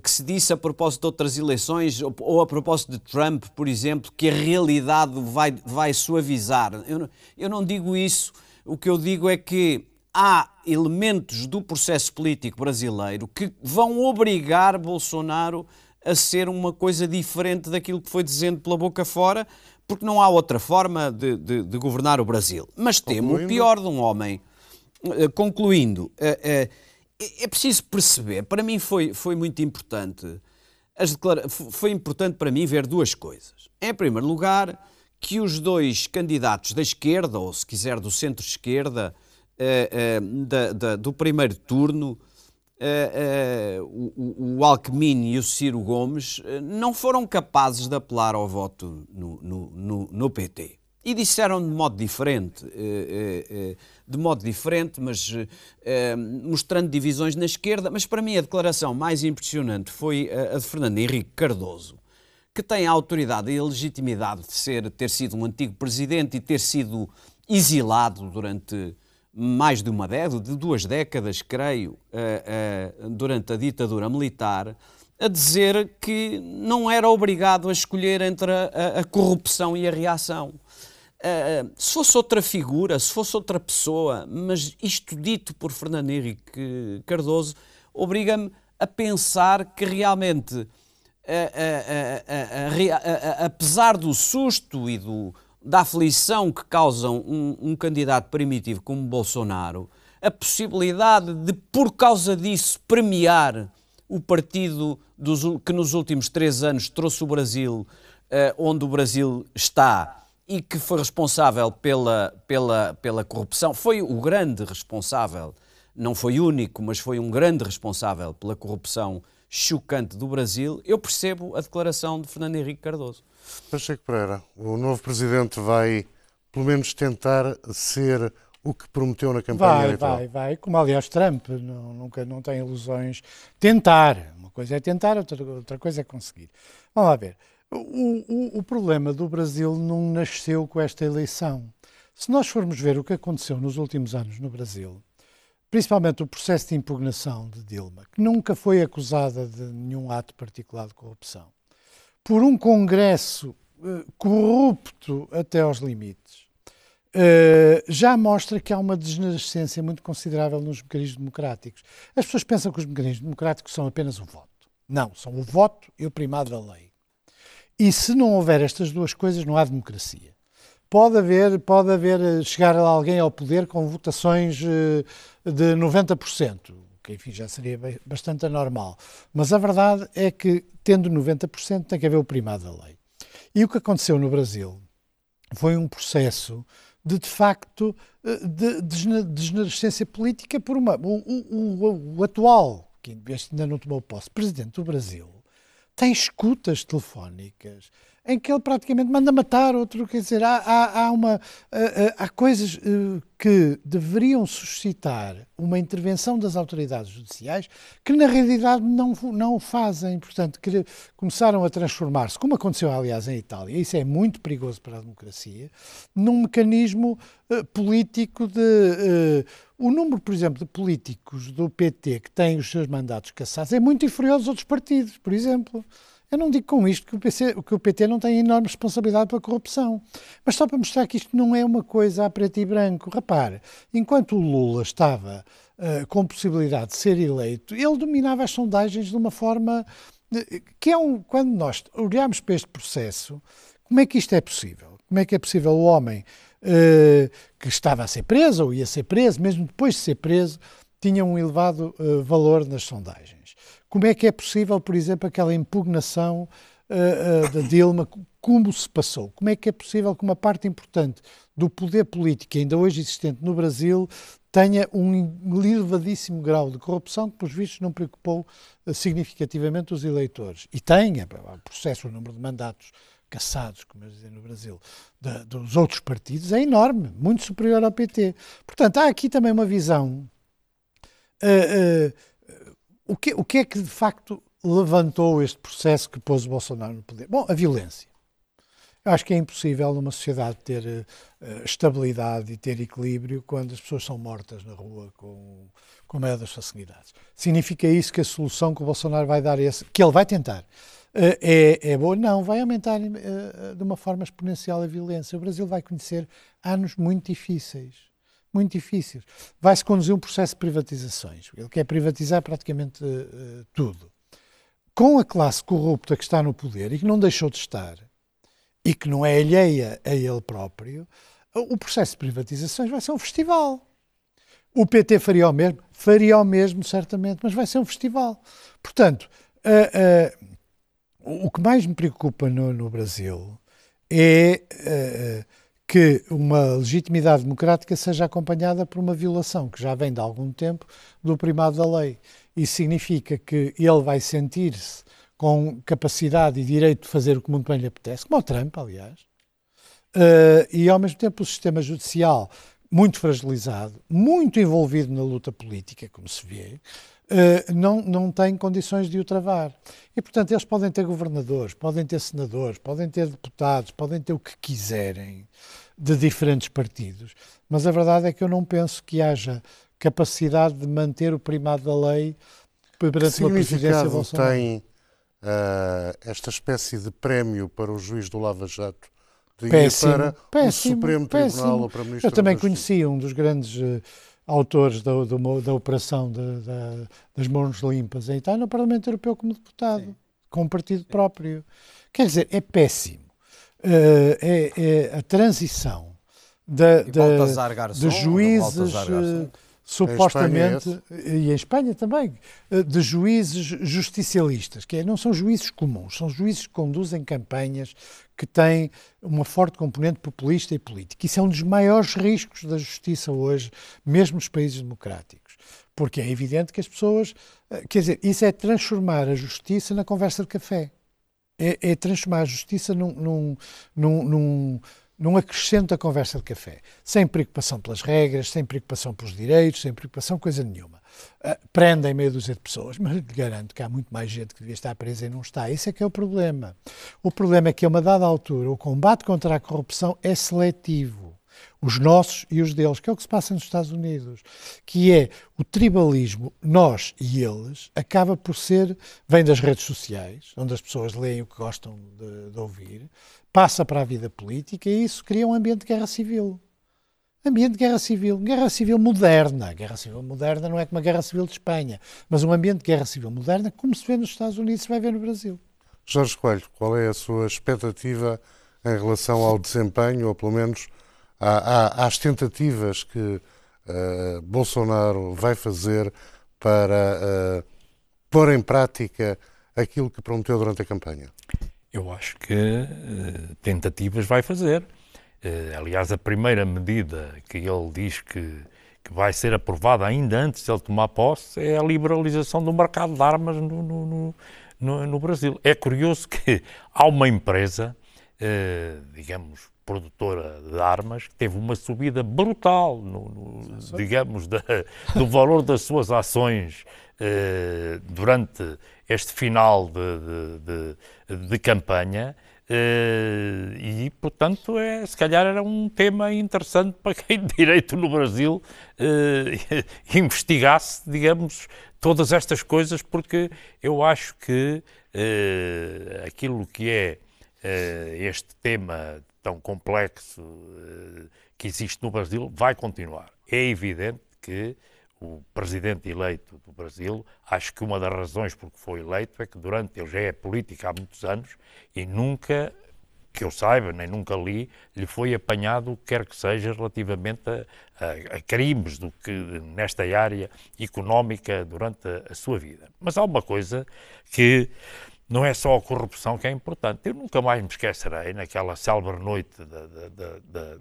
Speaker 2: que se disse a propósito de outras eleições, ou a propósito de Trump, por exemplo, que a realidade vai, vai suavizar. Eu eu não digo isso. O que eu digo é que há elementos do processo político brasileiro que vão obrigar Bolsonaro a ser uma coisa diferente daquilo que foi dizendo pela boca fora, porque não há outra forma de, de, de governar o Brasil. Mas temo o pior de um homem. Eh, concluindo, eh, eh, é preciso perceber, para mim foi, foi muito importante, foi importante para mim ver duas coisas. Em primeiro lugar, que os dois candidatos da esquerda, ou se quiser do centro-esquerda, uh, uh, do primeiro turno, uh, o, o Alckmin e o Ciro Gomes, não foram capazes de apelar ao voto no, no, no PT. E disseram de modo diferente, de modo diferente, mas mostrando divisões na esquerda. Mas para mim a declaração mais impressionante foi a de Fernando Henrique Cardoso, que tem a autoridade e a legitimidade de ser, ter sido um antigo presidente e ter sido exilado durante mais de uma década, de duas décadas, creio, uh, uh, durante a ditadura militar, a dizer que não era obrigado a escolher entre a, a corrupção e a reação. Uh, se fosse outra figura, se fosse outra pessoa, mas isto dito por Fernando Henrique Cardoso, obriga-me a pensar que realmente apesar do susto e do, da aflição que causam um, um, candidato primitivo como Bolsonaro, a possibilidade de, por causa disso, premiar o partido dos, que nos últimos três anos trouxe o Brasil uh, onde o Brasil está e que foi responsável pela, pela, pela corrupção, foi o grande responsável, não foi único, mas foi um grande responsável pela corrupção chocante do Brasil, eu percebo a declaração de Fernando Henrique Cardoso.
Speaker 1: Pacheco Pereira, o novo presidente vai, pelo menos, tentar ser o que prometeu na campanha
Speaker 3: vai,
Speaker 1: eleitoral.
Speaker 3: Vai, vai, como aliás Trump, não, nunca não tem ilusões. Tentar, uma coisa é tentar, outra, outra coisa é conseguir. Vamos lá ver. O, o, o problema do Brasil não nasceu com esta eleição. Se nós formos ver o que aconteceu nos últimos anos no Brasil, principalmente o processo de impugnação de Dilma, que nunca foi acusada de nenhum ato particular de corrupção, por um Congresso uh, corrupto até aos limites, uh, já mostra que há uma desnascência muito considerável nos mecanismos democráticos. As pessoas pensam que os mecanismos democráticos são apenas o voto. Não, são o voto e o primado da lei. E se não houver estas duas coisas, não há democracia pode haver, pode haver eh, chegar alguém ao poder com votações eh, de 90%, que enfim já seria bastante anormal. Mas a verdade é que, tendo 90%, tem que haver o primado da lei. E o que aconteceu no Brasil foi um processo de, de facto, eh, de desnascência política por uma. O, o, o, atual, que ainda não tomou posse, presidente do Brasil, tem escutas telefónicas em que ele praticamente manda matar outro. Quer dizer, há, há, há uma, há, há coisas eh, que deveriam suscitar uma intervenção das autoridades judiciais que, na realidade, não, não o fazem. Portanto, que começaram a transformar-se, como aconteceu, aliás, em Itália, isso é muito perigoso para a democracia, num mecanismo político de. Uh, o número, por exemplo, de políticos do PT que têm os seus mandatos cassados é muito inferior aos outros partidos, por exemplo. Eu não digo com isto que o, PC, que o PT não tem enorme responsabilidade pela corrupção, mas só para mostrar que isto não é uma coisa a preto e branco. Repare, enquanto o Lula estava uh, com possibilidade de ser eleito, ele dominava as sondagens de uma forma uh, que é um. Quando nós olhamos para este processo, como é que isto é possível? Como é que é possível o homem uh, que estava a ser preso ou ia ser preso, mesmo depois de ser preso, tinha um elevado valor nas sondagens? Como é que é possível, por exemplo, aquela impugnação uh, uh, da Dilma como se passou. Como é que é possível que uma parte importante do poder político ainda hoje existente no Brasil tenha um elevadíssimo grau de corrupção que, pelos vistos, não preocupou eh, significativamente os eleitores. E tem, o processo, o número de mandatos caçados, como eles dizem no Brasil, de, dos outros partidos é enorme, muito superior ao PT. Portanto, há aqui também uma visão. Uh, uh, o, que, o que é que de facto levantou este processo que pôs o Bolsonaro no poder? Bom, a violência. Eu acho que é impossível numa sociedade ter uh, estabilidade e ter equilíbrio quando as pessoas são mortas na rua com, com maior das facilidades. Significa isso que a solução que o Bolsonaro vai dar, esse, que ele vai tentar, uh, é, é boa? Não, vai aumentar uh, de uma forma exponencial a violência. O Brasil vai conhecer anos muito difíceis. Muito difíceis. Vai-se conduzir um processo de privatizações. Ele quer privatizar praticamente tudo. Com a classe corrupta que está no poder e que não deixou de estar, e que não é alheia a ele próprio, o processo de privatizações vai ser um festival. O PT faria o mesmo? Faria o mesmo, certamente, mas vai ser um festival. Portanto, uh, uh, o que mais me preocupa no, no Brasil é uh, que uma legitimidade democrática seja acompanhada por uma violação, que já vem de algum tempo, do primado da lei. Isso significa que ele vai sentir-se com capacidade e direito de fazer o que muito bem lhe apetece, como o Trump, aliás, uh, e ao mesmo tempo o sistema judicial muito fragilizado, muito envolvido na luta política, como se vê, uh, não, não tem condições de o travar. E, portanto, eles podem ter governadores, podem ter senadores, podem ter deputados, podem ter o que quiserem de diferentes partidos, mas a verdade é que eu não penso que haja capacidade de manter o primado da lei
Speaker 1: perante uma presidência Bolsonaro. tem uh, esta espécie de prémio para o juiz do Lava Jato de péssimo, para péssimo, o Supremo péssimo. Tribunal ou para Ministro
Speaker 3: Eu também conheci um dos grandes uh, autores da, da, da operação de, da, das mãos limpas em Itália no Parlamento Europeu como deputado, Sim. com um partido Sim. próprio. Quer dizer, é péssimo. Uh, é, é, a transição da, da, de juízes supostamente, em e em Espanha também, eh, de juízes justicialistas, que é, não são juízes comuns, são juízes que conduzem campanhas que têm uma forte componente populista e política. Isso é um dos maiores riscos da justiça hoje, mesmo nos países democráticos. Porque é evidente que as pessoas. Eh, quer dizer, isso é transformar a justiça na conversa de café. É, é transformar a justiça num, num, num, num não acrescenta a conversa de café. Sem preocupação pelas regras, sem preocupação pelos direitos, sem preocupação coisa nenhuma. Uh, prendem meia dúzia de pessoas, mas lhe garanto que há muito mais gente que devia estar presa e não está. Esse é que é o problema. O problema é que a uma dada altura o combate contra a corrupção é seletivo. Os nossos e os deles, que é o que se passa nos Estados Unidos, que é o tribalismo, nós e eles, acaba por ser, vem das redes sociais, onde as pessoas leem o que gostam de, de ouvir, passa para a vida política e isso cria um ambiente de guerra civil. Ambiente de guerra civil, guerra civil moderna. Guerra civil moderna não é como a guerra civil de Espanha, mas um ambiente de guerra civil moderna, como se vê nos Estados Unidos, se vai ver no Brasil.
Speaker 1: Jorge Coelho, qual é a sua expectativa em relação ao desempenho, ou pelo menos às tentativas que uh, Bolsonaro vai fazer para uh, pôr em prática aquilo que prometeu durante a campanha?
Speaker 4: Eu acho que uh, tentativas vai fazer. Aliás, a primeira medida que ele diz que, que vai ser aprovada ainda antes de ele tomar posse é a liberalização do mercado de armas no, no, no, no Brasil. É curioso que há uma empresa, digamos, produtora de armas, que teve uma subida brutal, no, digamos, da, do valor das suas ações durante este final de, de, de, de campanha. Uh, e, portanto, é, se calhar era um tema interessante para quem de direito no Brasil uh, investigasse, digamos, todas estas coisas, porque eu acho que uh, aquilo que é este tema tão complexo que existe no Brasil vai continuar. É evidente que o presidente eleito do Brasil, acho que uma das razões por que foi eleito é que durante ele já é político há muitos anos e nunca, que eu saiba, nem nunca li, lhe foi apanhado o que quer que seja relativamente a, a, a crimes do que nesta área económica durante a, a, sua vida. Mas há uma coisa que não é só a corrupção que é importante. Eu nunca mais me esquecerei, naquela célebre noite da, da,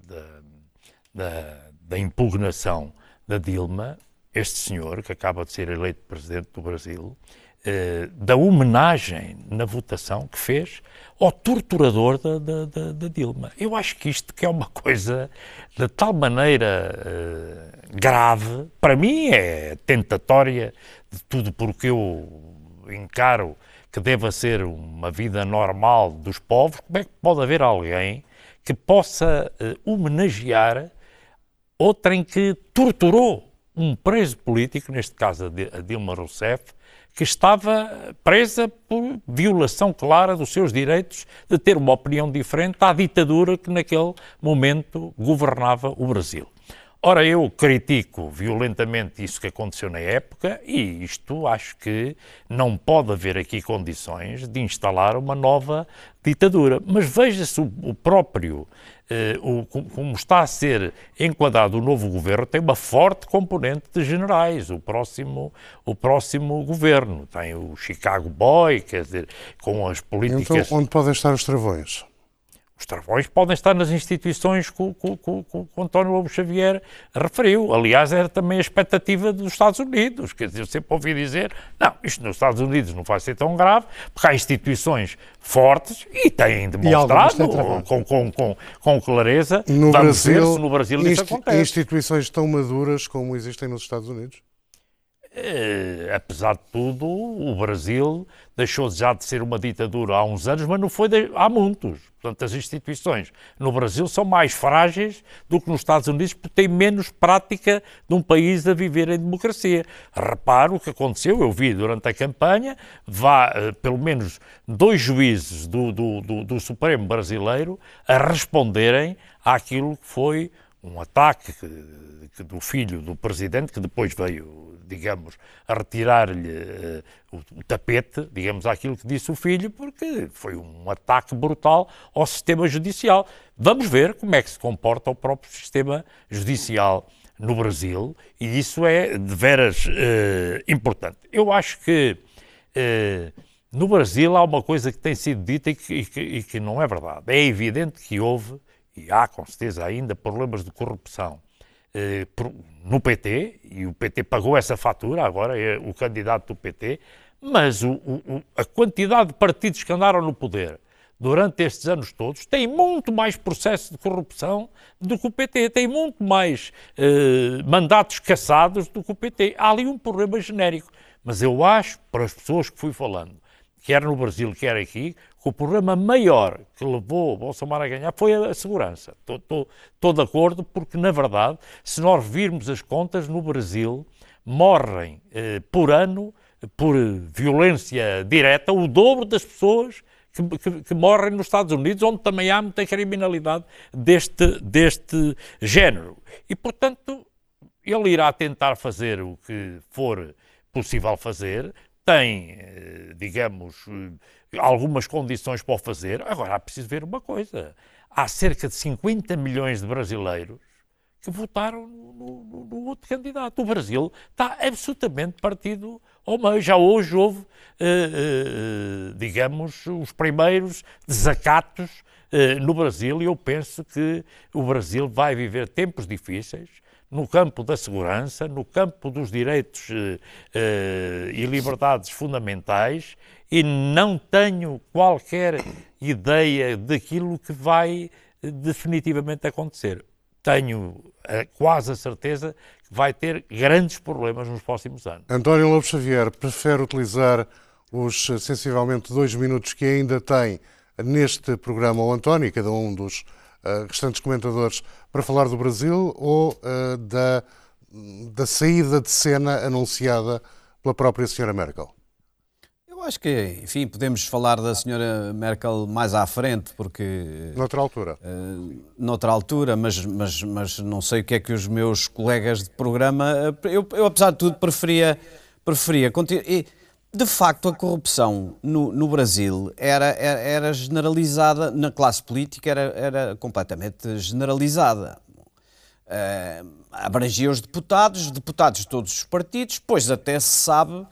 Speaker 4: da, da, impugnação da Dilma, este senhor, que acaba de ser eleito presidente do Brasil, eh, da homenagem na votação que fez ao torturador da, Dilma. Eu acho que isto que é uma coisa de tal maneira eh, grave, para mim é tentatória de tudo porque eu encaro que deva ser uma vida normal dos povos, como é que pode haver alguém que possa uh, homenagear outrem que torturou um preso político, neste caso a Dilma Rousseff, que estava presa por violação clara dos seus direitos de ter uma opinião diferente à ditadura que naquele momento governava o Brasil. Ora, eu critico violentamente isso que aconteceu na época e isto acho que não pode haver aqui condições de instalar uma nova ditadura. Mas veja-se o, próprio, eh, o, como está a ser enquadrado o novo governo, tem uma forte componente de generais. O próximo, o próximo governo tem o Chicago Boy, quer dizer, com as políticas.
Speaker 1: Então, onde podem estar os travões?
Speaker 4: Os travões podem estar nas instituições que, que, que, que, o António Lobo Xavier referiu. Aliás, era também a expectativa dos Estados Unidos. Quer dizer, eu sempre ouvi dizer, não, isto nos Estados Unidos não vai ser tão grave, porque há instituições fortes e têm demonstrado com, com, com, com, clareza.
Speaker 1: No Vamos Brasil, ver se no Brasil isso acontece. Instituições tão maduras como existem nos Estados Unidos?
Speaker 4: Eh, apesar de tudo, o Brasil deixou já de ser uma ditadura há uns anos, mas não foi de, há muitos. Portanto, as instituições no Brasil são mais frágeis do que nos Estados Unidos, porque têm menos prática de um país a viver em democracia. Reparo o que aconteceu, eu vi durante a campanha, vá eh, pelo menos dois juízes do, do, do, do Supremo brasileiro a responderem àquilo que foi um ataque que, que do filho do presidente, que depois veio digamos, a retirar-lhe uh, o, tapete, digamos, àquilo que disse o filho, porque foi um ataque brutal ao sistema judicial. Vamos ver como é que se comporta o próprio sistema judicial no Brasil e isso é de veras uh, importante. Eu acho que uh, no Brasil há uma coisa que tem sido dita e que, e, que, e que não é verdade. É evidente que houve, e há com certeza ainda, problemas de corrupção eh, no PT, e o PT pagou essa fatura, agora é o candidato do PT, mas o, o, a quantidade de partidos que andaram no poder durante estes anos todos tem muito mais processo de corrupção do que o PT, tem muito mais eh, mandatos caçados do que o PT. Há ali um problema genérico. Mas eu acho, para as pessoas que fui falando, quer no Brasil, quer aqui, que o problema maior que levou o Bolsonaro a ganhar foi a segurança. Estou, de acordo, porque, na verdade, se nós virmos as contas, no Brasil morrem eh, por ano, por violência direta, o dobro das pessoas que, que, que, morrem nos Estados Unidos, onde também há muita criminalidade deste, deste género. E, portanto, ele irá tentar fazer o que for possível fazer, tem, eh, digamos, eh, algumas condições para o fazer. Agora, há preciso ver uma coisa. Há cerca de 50 milhões de brasileiros que votaram no, no, no outro candidato. O Brasil está absolutamente partido ao meio. Já hoje houve, eh, digamos, os primeiros desacatos no Brasil e eu penso que o Brasil vai viver tempos difíceis no campo da segurança, no campo dos direitos eh, eh, e liberdades fundamentais e não tenho qualquer ideia daquilo que vai definitivamente acontecer. Tenho eh, quase a certeza que vai ter grandes problemas nos próximos anos.
Speaker 1: António Lobo Xavier prefere utilizar os sensivelmente dois minutos que ainda tem neste programa, o António, cada um dos restantes comentadores para falar do Brasil ou uh, da, da saída de cena anunciada pela própria senhora Merkel?
Speaker 2: Eu acho que, enfim, podemos falar da senhora Merkel mais à frente, porque...
Speaker 1: Noutra altura.
Speaker 2: Uh, noutra altura, mas, mas, mas não sei o que é que os meus colegas de programa... Eu, eu apesar de tudo, preferia... preferia de facto, a corrupção no, no Brasil era, era, era, generalizada, na classe política era, era completamente generalizada. Uh, abrangia os deputados, deputados de todos os partidos, pois até se sabe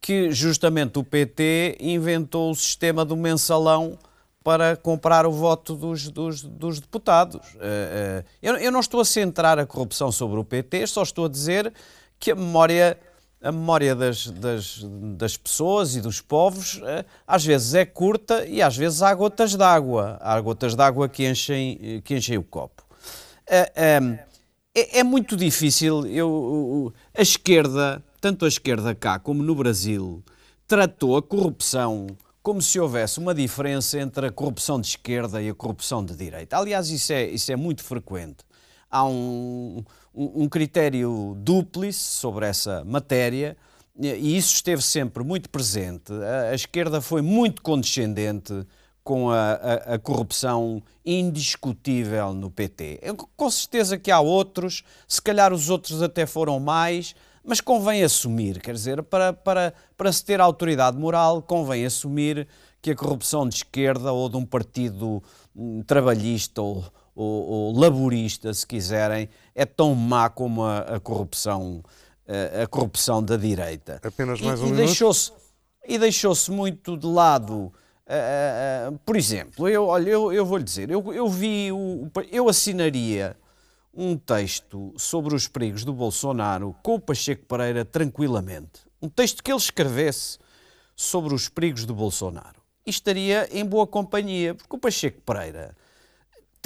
Speaker 2: que justamente o PT inventou o sistema do mensalão para comprar o voto dos, dos, dos deputados. Uh, uh, eu, eu, não estou a centrar a corrupção sobre o PT, só estou a dizer que a memória, a memória das, das, das pessoas e dos povos uh, às vezes é curta e às vezes há gotas d'água. Há gotas d'água que enchem, que enchem o copo. Um, é, é, muito difícil. Eu, a esquerda, tanto a esquerda cá como no Brasil, tratou a corrupção como se houvesse uma diferença entre a corrupção de esquerda e a corrupção de direita. Aliás, isso é, isso é muito frequente. Há um, um, critério dúplice sobre essa matéria e isso esteve sempre muito presente. A, a esquerda foi muito condescendente com a, a, a, corrupção indiscutível no PT. Eu, com certeza que há outros, se calhar os outros até foram mais, mas convém assumir, quer dizer, para, para, para se ter autoridade moral, convém assumir que a corrupção de esquerda ou de um partido hum, trabalhista ou, ou, ou, laborista, se quiserem, é tão má como a, a corrupção a, a, corrupção da direita.
Speaker 1: Apenas mais
Speaker 2: e,
Speaker 1: um
Speaker 2: e deixou-se E deixou-se muito de lado Uh, uh, por exemplo, eu, olha, eu, eu vou-lhe dizer, eu, eu vi, o, eu assinaria um texto sobre os perigos do Bolsonaro com o Pacheco Pereira tranquilamente. Um texto que ele escrevesse sobre os perigos do Bolsonaro. E estaria em boa companhia, porque o Pacheco Pereira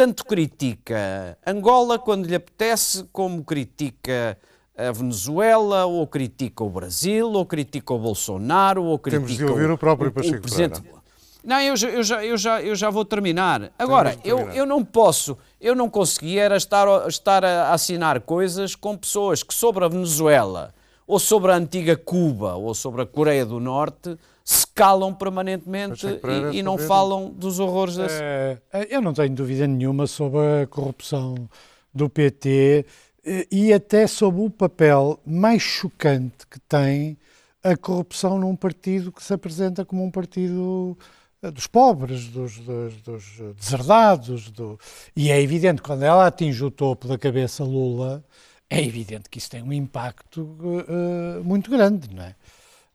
Speaker 2: tanto critica Angola quando lhe apetece, como critica a Venezuela, ou critica o Brasil, ou critica o Bolsonaro, ou critica
Speaker 1: Temos de ouvir o, o próprio Pacheco
Speaker 2: o presidente. Pereira. Não, eu já, eu já, eu já, eu já vou terminar. Agora, eu, eu não posso, eu não consegui era estar, estar a assinar coisas com pessoas que sobre a Venezuela, ou sobre a antiga Cuba, ou sobre a Coreia do Norte, se calam permanentemente e, e, não falam dos horrores desse.
Speaker 3: É, eu não tenho dúvida nenhuma sobre a corrupção do PT eh, e até sobre o papel mais chocante que tem a corrupção num partido que se apresenta como um partido dos pobres, dos, dos, dos deserdados. Do... E é evidente, quando ela atinge o topo da cabeça Lula, é evidente que isso tem um impacto uh, muito grande, não é?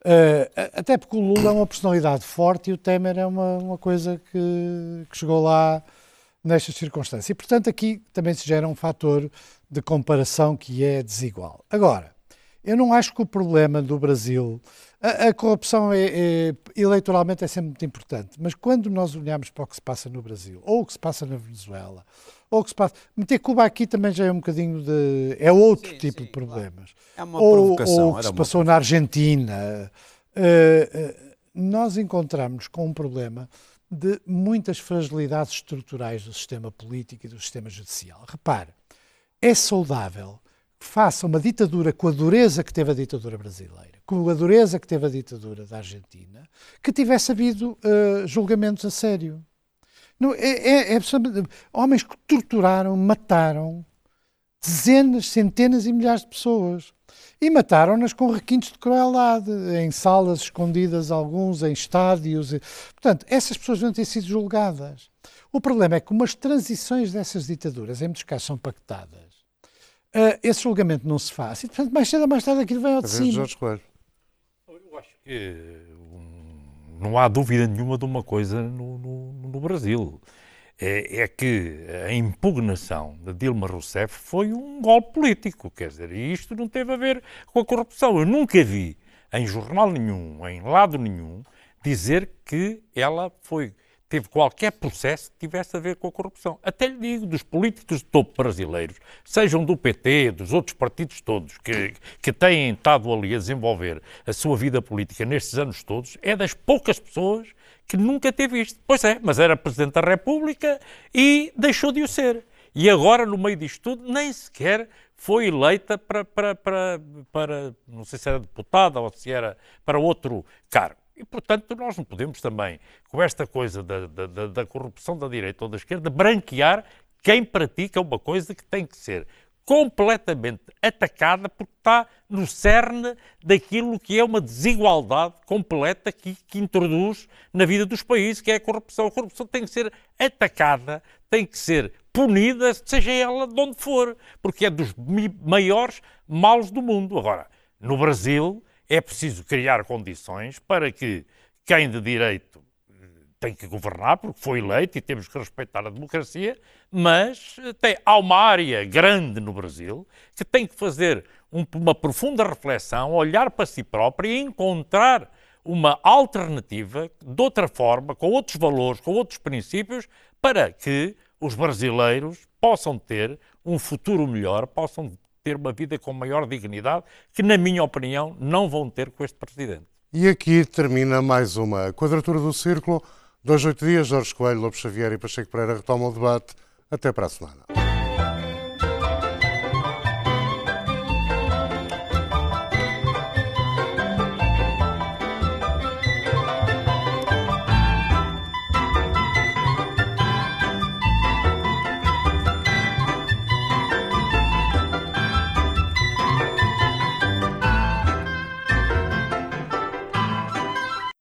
Speaker 3: Uh, até porque o Lula é uma personalidade forte e o Temer é uma, uma coisa que, que chegou lá nestas circunstâncias. E, portanto, aqui também se gera um fator de comparação que é desigual. Agora, eu não acho que o problema do Brasil a, a corrupção é, é, eleitoralmente é sempre muito importante, mas quando nós olhamos para o que se passa no Brasil, ou o que se passa na Venezuela, ou o que se passa. Meter Cuba aqui também já é um bocadinho de. é outro sim, tipo sim, de problemas.
Speaker 2: Claro. É uma ou, provocação.
Speaker 3: Ou o que se passou na Argentina. Uh, uh, nós encontramos com um problema de muitas fragilidades estruturais do sistema político e do sistema judicial. Repare, é saudável que faça uma ditadura com a dureza que teve a ditadura brasileira com a dureza que teve a ditadura da Argentina, que tivesse havido uh, julgamentos a sério. Não, é, é, é, homens que torturaram, mataram dezenas, centenas e milhares de pessoas. E mataram-nas com requintes de crueldade, em salas escondidas, alguns em estádios. Portanto, essas pessoas não ter sido julgadas. O problema é que umas transições dessas ditaduras, em muitos casos, são pactadas. Uh, esse julgamento não se faz. E, portanto, mais cedo ou mais tarde aquilo vem ao de cima.
Speaker 1: Jorge Coelho
Speaker 4: não há dúvida nenhuma de uma coisa no, no, no Brasil. É, é, que a impugnação de Dilma Rousseff foi um golpe político, quer dizer, isto não teve a ver com a corrupção. Eu nunca vi em jornal nenhum, em lado nenhum, dizer que ela foi teve qualquer processo que tivesse a ver com a corrupção. Até lhe digo, dos políticos de topo brasileiros, sejam do PT, dos outros partidos todos, que, que têm estado ali a desenvolver a sua vida política nestes anos todos, é das poucas pessoas que nunca teve isto. Pois é, mas era Presidente da República e deixou de o ser. E agora, no meio disto tudo, nem sequer foi eleita para, para, para, para não sei se era deputada ou se era para outro cargo. E, portanto, nós não podemos também, com esta coisa da, da, da, corrupção da direita ou da esquerda, branquear quem pratica uma coisa que tem que ser completamente atacada porque está no cerne daquilo que é uma desigualdade completa que, que introduz na vida dos países, que é a corrupção. A corrupção tem que ser atacada, tem que ser punida, seja ela de onde for, porque é dos maiores males do mundo. Agora, no Brasil, é preciso criar condições para que quem de direito tem que governar, porque foi eleito e temos que respeitar a democracia, mas eh, tem, há uma área grande no Brasil que tem que fazer um, uma profunda reflexão, olhar para si própria e encontrar uma alternativa de outra forma, com outros valores, com outros princípios, para que os brasileiros possam ter um futuro melhor, possam ter uma vida com maior dignidade, que, na minha opinião, não vão ter com este presidente.
Speaker 1: E aqui termina mais uma quadratura do círculo. Dois, oito dias, Jorge Coelho, Lopes Xavier e Pacheco Pereira retomam o debate. Até para a semana.